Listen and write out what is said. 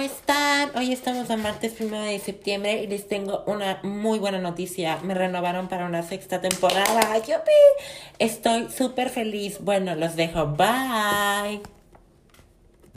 ¿cómo están? Hoy estamos a martes 1 de septiembre y les tengo una muy buena noticia. Me renovaron para una sexta temporada. ¡Yupi! Estoy súper feliz. Bueno, los dejo. Bye.